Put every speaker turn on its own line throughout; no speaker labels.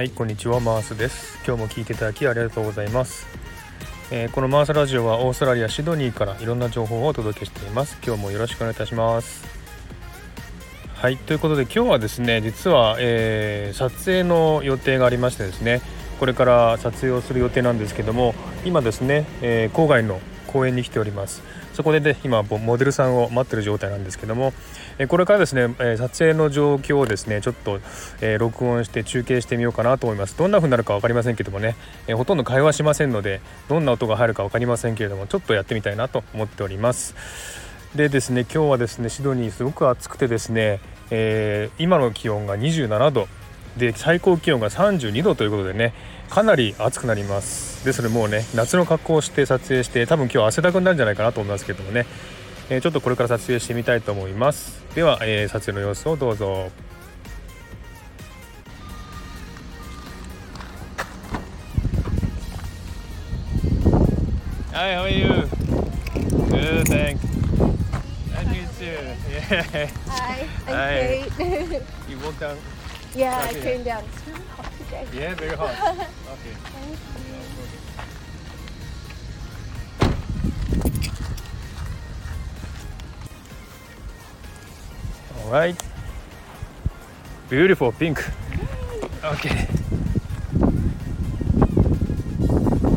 はいこんにちはマースです。今日も聞いていただきありがとうございます、えーこのマースラジオはオーストラリアシドニーからいろんな情報をお届けしています。今日もよろしくお願いいたします。はいということで今日はですね実は、えー撮影の予定がありましてですねこれから撮影をする予定なんですけども今ですね、えー郊外の公園に来ております。そこでね今モデルさんを待ってる状態なんですけども、えこれからですね、え撮影の状況をですねちょっと、え録音して中継してみようかなと思います。どんな風になるか分かりませんけどもね、えほとんど会話しませんのでどんな音が入るか分かりませんけれどもちょっとやってみたいなと思っております。でですね今日はですねシドニーすごく暑くてですね、えー今の気温が27度。で最高気温が32度ということでねかなり暑くなりますですのでもうね夏の格好をして撮影して多分今日汗だくになるんじゃないかなと思いますけどもね、えーちょっとこれから撮影してみたいと思いますでは、えー撮影の様子をどうぞ Hi, how are you? Good, thanks. Nice to meet you. Yeah.
Hi, I'm
Hi.
Kate.
You walk down.
Yeah, I
Okay.
came down. It's really hot today.
Yeah, very hot. Okay.
Thank you.
All right. Beautiful pink. Okay.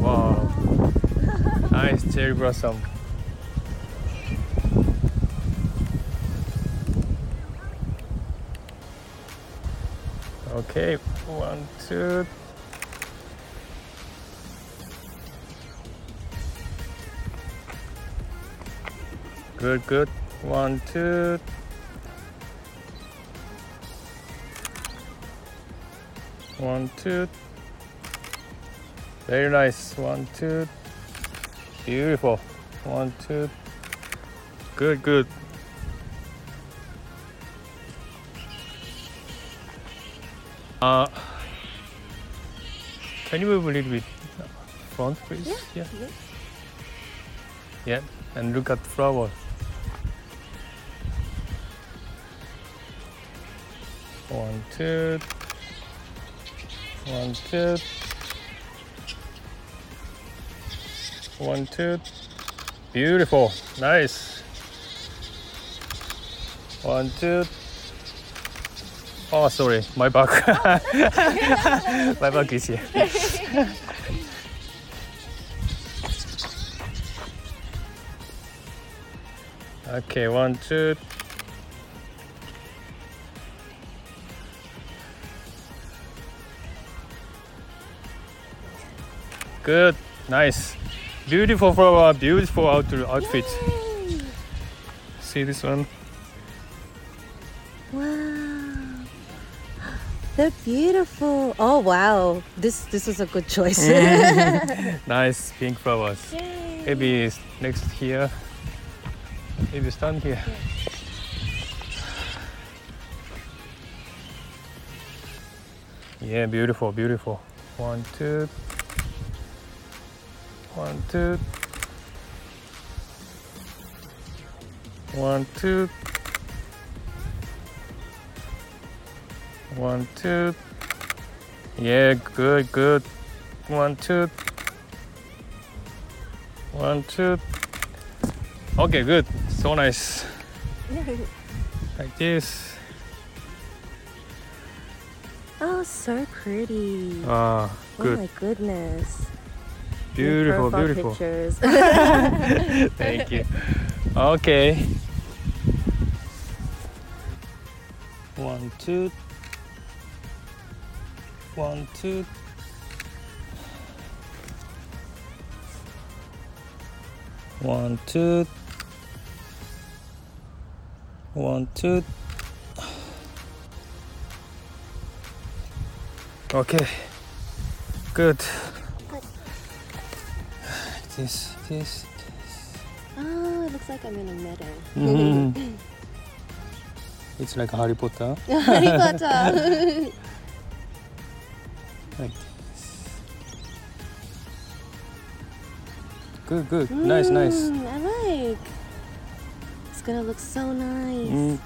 Wow. Nice cherry blossom. Okay, one, two. Good, good. One, two. One, two. Very nice. One, two. Beautiful. One, two. Good, good. Uh, can you move a little bit front, please?
Yeah.
Yeah.
yeah.
Yeah. And look at the flower. One, two. One, two. One, two. Beautiful. Nice. One, two. Oh, sorry. My bag. My bag is here. Okay, one, two. Good, nice, beautiful flower, beautiful outfit.
Yay.
See this one?
They're beautiful. Oh wow. This this is a good choice.
Nice pink flowers.
Yay.
Maybe next here. Maybe stand here. Yeah, beautiful, beautiful. One, two. One, two. One, two. One, two. Yeah, good, good. One, two. One, two. Okay, good. So nice. Like this.
oh, so pretty.
Ah, good.
Oh my goodness.
Beautiful, beautiful.
Pictures.
Thank you. Okay. One, two. One, two. One, two. One, two. Okay. Good. This, this,
oh, it looks like I'm in a meadow.
Mhm. It's like Harry Potter.
Harry Potter.
はい。グーグー
ナイスナイス I like. It's gonna look so nice.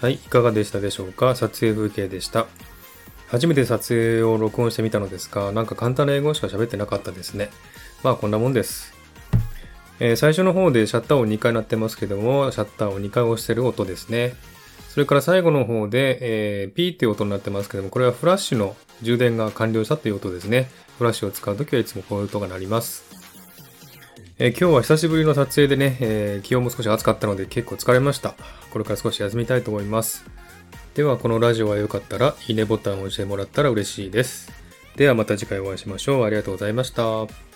はいいかがでしたでしょうか？撮影風景でした。初めて撮影を録音してみたのですが、なんか簡単な英語しか喋ってなかったですね。まあこんなもんです。えー最初の方でシャッター音2回鳴ってますけども、シャッターを2回押してる音ですね。それから最後の方で、えーピーっていう音になってますけども、これはフラッシュの充電が完了したという音ですね。フラッシュを使うときはいつもこういう音が鳴ります。えー今日は久しぶりの撮影でね、えー気温も少し暑かったので結構疲れました。これから少し休みたいと思います。では、このラジオが良かったら、いいねボタンを押してもらったら嬉しいです。ではまた次回お会いしましょう。ありがとうございました。